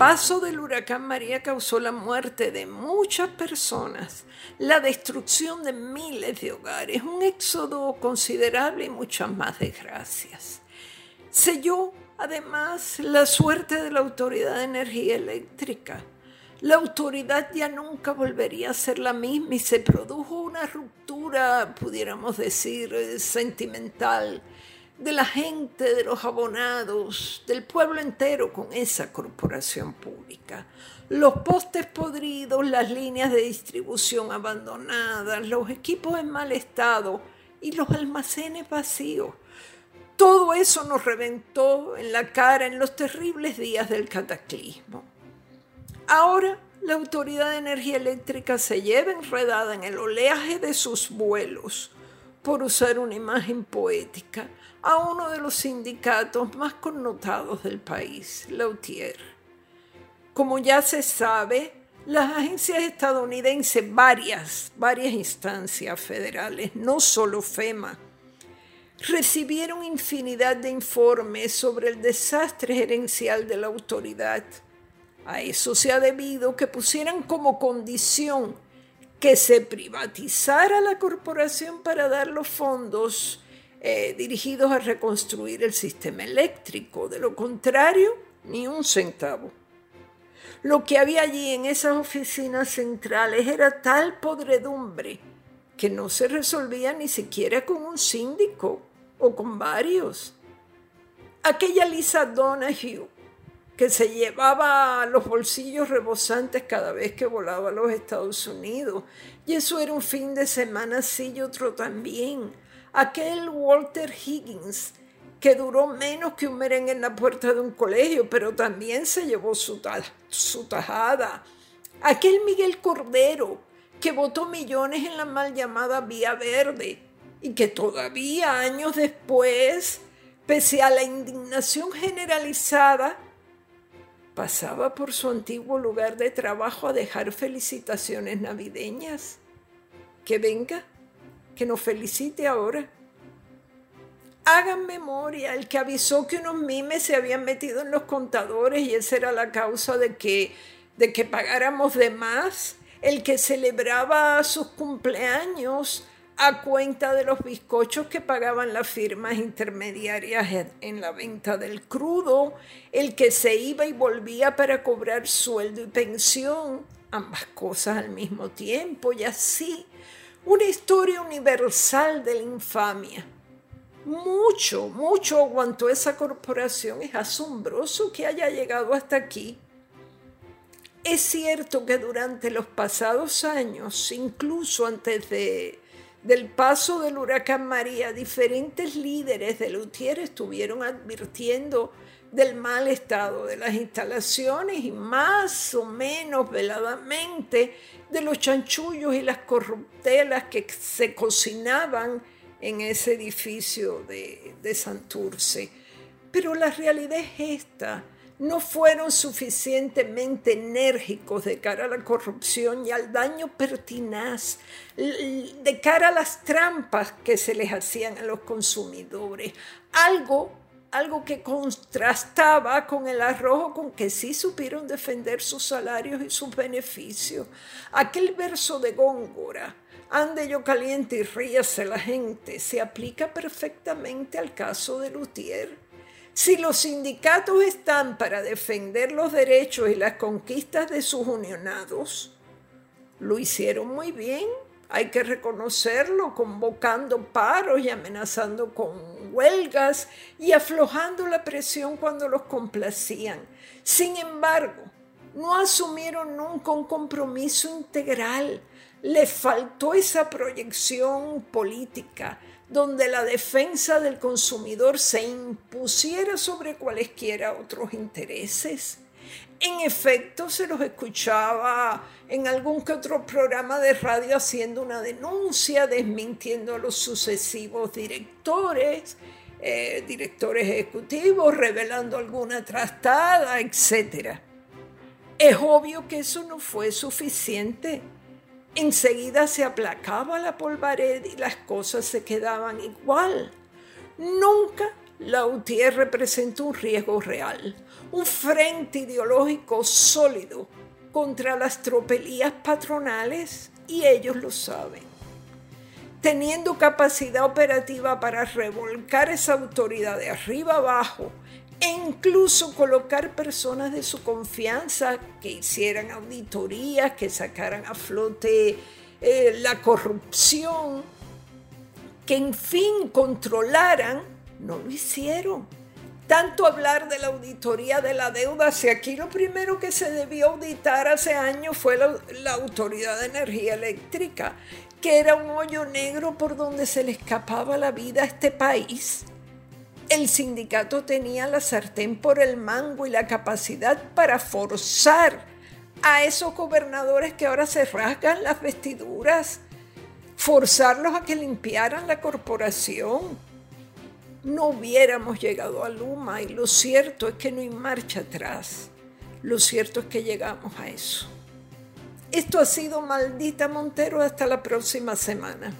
paso del huracán María causó la muerte de muchas personas, la destrucción de miles de hogares, un éxodo considerable y muchas más desgracias. Selló además la suerte de la Autoridad de Energía Eléctrica. La autoridad ya nunca volvería a ser la misma y se produjo una ruptura, pudiéramos decir, sentimental de la gente, de los abonados, del pueblo entero con esa corporación pública. Los postes podridos, las líneas de distribución abandonadas, los equipos en mal estado y los almacenes vacíos. Todo eso nos reventó en la cara en los terribles días del cataclismo. Ahora la Autoridad de Energía Eléctrica se lleva enredada en el oleaje de sus vuelos, por usar una imagen poética, a uno de los sindicatos más connotados del país, Lautier. Como ya se sabe, las agencias estadounidenses, varias, varias instancias federales, no solo FEMA, recibieron infinidad de informes sobre el desastre gerencial de la autoridad. A eso se ha debido que pusieran como condición que se privatizara la corporación para dar los fondos eh, dirigidos a reconstruir el sistema eléctrico. De lo contrario, ni un centavo. Lo que había allí en esas oficinas centrales era tal podredumbre que no se resolvía ni siquiera con un síndico o con varios. Aquella Lisa Donahue que se llevaba los bolsillos rebosantes cada vez que volaba a los Estados Unidos. Y eso era un fin de semana sí y otro también aquel Walter Higgins que duró menos que un merengue en la puerta de un colegio, pero también se llevó su, su tajada. Aquel Miguel Cordero que votó millones en la mal llamada Vía Verde y que todavía años después, pese a la indignación generalizada, pasaba por su antiguo lugar de trabajo a dejar felicitaciones navideñas. Que venga que nos felicite ahora. Hagan memoria, el que avisó que unos mimes se habían metido en los contadores y esa era la causa de que, de que pagáramos de más, el que celebraba sus cumpleaños a cuenta de los bizcochos que pagaban las firmas intermediarias en la venta del crudo, el que se iba y volvía para cobrar sueldo y pensión, ambas cosas al mismo tiempo y así una historia universal de la infamia. Mucho, mucho aguantó esa corporación. Es asombroso que haya llegado hasta aquí. Es cierto que durante los pasados años, incluso antes de, del paso del huracán María, diferentes líderes de Lutier estuvieron advirtiendo del mal estado de las instalaciones y más o menos veladamente de los chanchullos y las corruptelas que se cocinaban en ese edificio de, de Santurce. Pero la realidad es esta, no fueron suficientemente enérgicos de cara a la corrupción y al daño pertinaz, de cara a las trampas que se les hacían a los consumidores. Algo algo que contrastaba con el arrojo con que sí supieron defender sus salarios y sus beneficios. Aquel verso de Góngora, ande yo caliente y ríase la gente, se aplica perfectamente al caso de Luthier. Si los sindicatos están para defender los derechos y las conquistas de sus unionados, lo hicieron muy bien hay que reconocerlo, convocando paros y amenazando con huelgas y aflojando la presión cuando los complacían. Sin embargo, no asumieron nunca un compromiso integral. Le faltó esa proyección política donde la defensa del consumidor se impusiera sobre cualesquiera otros intereses. En efecto, se los escuchaba en algún que otro programa de radio haciendo una denuncia, desmintiendo a los sucesivos directores, eh, directores ejecutivos, revelando alguna trastada, etc. Es obvio que eso no fue suficiente. Enseguida se aplacaba la polvareda y las cosas se quedaban igual. Nunca la UTIER representa un riesgo real, un frente ideológico sólido contra las tropelías patronales y ellos lo saben. Teniendo capacidad operativa para revolcar esa autoridad de arriba abajo e incluso colocar personas de su confianza que hicieran auditorías, que sacaran a flote eh, la corrupción, que en fin controlaran, no lo hicieron. Tanto hablar de la auditoría de la deuda, si aquí lo primero que se debió auditar hace años fue la, la Autoridad de Energía Eléctrica, que era un hoyo negro por donde se le escapaba la vida a este país. El sindicato tenía la sartén por el mango y la capacidad para forzar a esos gobernadores que ahora se rasgan las vestiduras, forzarlos a que limpiaran la corporación. No hubiéramos llegado a Luma y lo cierto es que no hay marcha atrás. Lo cierto es que llegamos a eso. Esto ha sido Maldita Montero hasta la próxima semana.